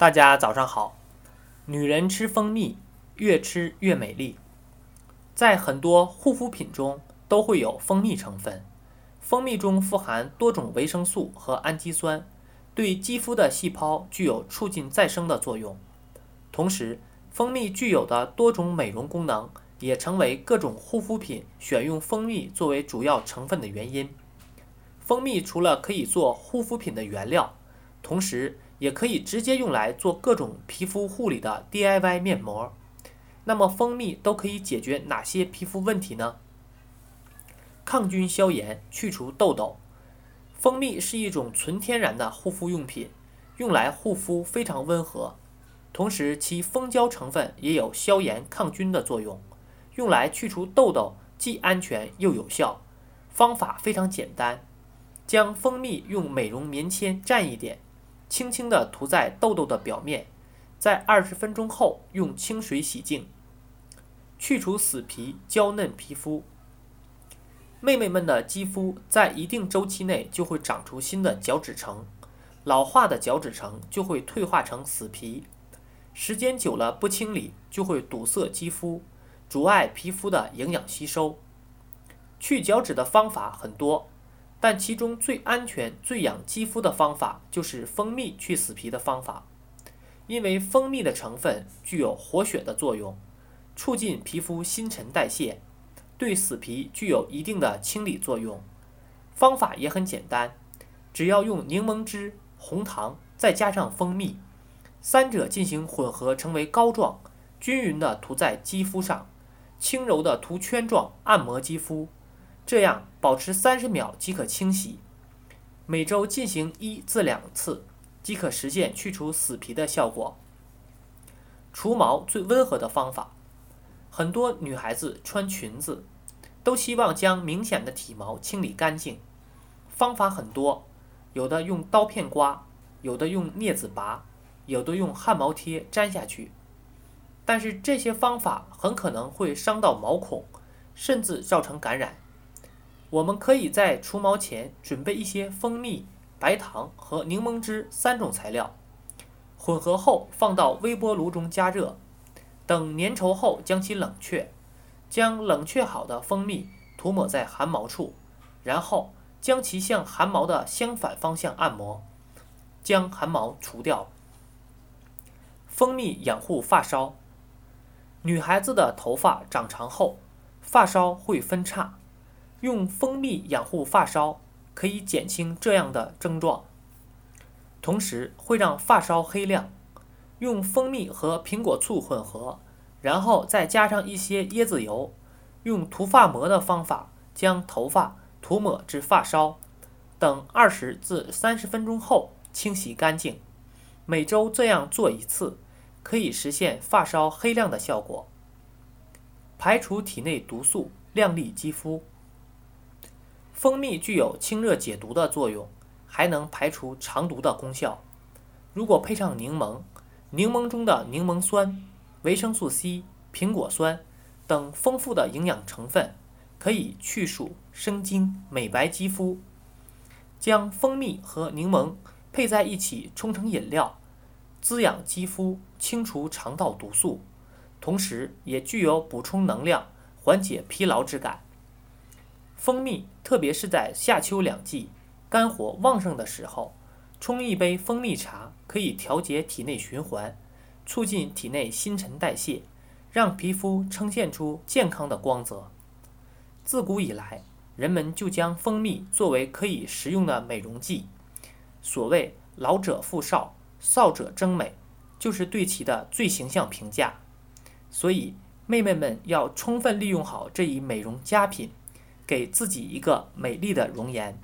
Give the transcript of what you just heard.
大家早上好。女人吃蜂蜜，越吃越美丽。在很多护肤品中都会有蜂蜜成分，蜂蜜中富含多种维生素和氨基酸，对肌肤的细胞具有促进再生的作用。同时，蜂蜜具有的多种美容功能，也成为各种护肤品选用蜂蜜作为主要成分的原因。蜂蜜除了可以做护肤品的原料，同时也可以直接用来做各种皮肤护理的 DIY 面膜。那么，蜂蜜都可以解决哪些皮肤问题呢？抗菌消炎，去除痘痘。蜂蜜是一种纯天然的护肤用品，用来护肤非常温和，同时其蜂胶成分也有消炎抗菌的作用，用来去除痘痘既安全又有效。方法非常简单。将蜂蜜用美容棉签蘸一点，轻轻地涂在痘痘的表面，在二十分钟后用清水洗净，去除死皮，娇嫩皮肤。妹妹们的肌肤在一定周期内就会长出新的角质层，老化的角质层就会退化成死皮，时间久了不清理就会堵塞肌肤，阻碍皮肤的营养吸收。去角质的方法很多。但其中最安全、最养肌肤的方法就是蜂蜜去死皮的方法，因为蜂蜜的成分具有活血的作用，促进皮肤新陈代谢，对死皮具有一定的清理作用。方法也很简单，只要用柠檬汁、红糖再加上蜂蜜，三者进行混合成为膏状，均匀的涂在肌肤上，轻柔的涂圈状按摩肌肤。这样保持三十秒即可清洗，每周进行一至两次，即可实现去除死皮的效果。除毛最温和的方法，很多女孩子穿裙子都希望将明显的体毛清理干净，方法很多，有的用刀片刮，有的用镊子拔，有的用汗毛贴粘下去，但是这些方法很可能会伤到毛孔，甚至造成感染。我们可以在除毛前准备一些蜂蜜、白糖和柠檬汁三种材料，混合后放到微波炉中加热，等粘稠后将其冷却，将冷却好的蜂蜜涂抹在汗毛处，然后将其向汗毛的相反方向按摩，将汗毛除掉。蜂蜜养护发梢，女孩子的头发长长后，发梢会分叉。用蜂蜜养护发梢，可以减轻这样的症状，同时会让发梢黑亮。用蜂蜜和苹果醋混合，然后再加上一些椰子油，用涂发膜的方法将头发涂抹至发梢，等二十至三十分钟后清洗干净。每周这样做一次，可以实现发梢黑亮的效果，排除体内毒素，亮丽肌肤。蜂蜜具有清热解毒的作用，还能排除肠毒的功效。如果配上柠檬，柠檬中的柠檬酸、维生素 C、苹果酸等丰富的营养成分，可以去暑生津、美白肌肤。将蜂蜜和柠檬配在一起冲成饮料，滋养肌肤，清除肠道毒素，同时也具有补充能量、缓解疲劳之感。蜂蜜，特别是在夏秋两季肝火旺盛的时候，冲一杯蜂蜜茶可以调节体内循环，促进体内新陈代谢，让皮肤呈现出健康的光泽。自古以来，人们就将蜂蜜作为可以食用的美容剂。所谓“老者复少，少者争美”，就是对其的最形象评价。所以，妹妹们要充分利用好这一美容佳品。给自己一个美丽的容颜。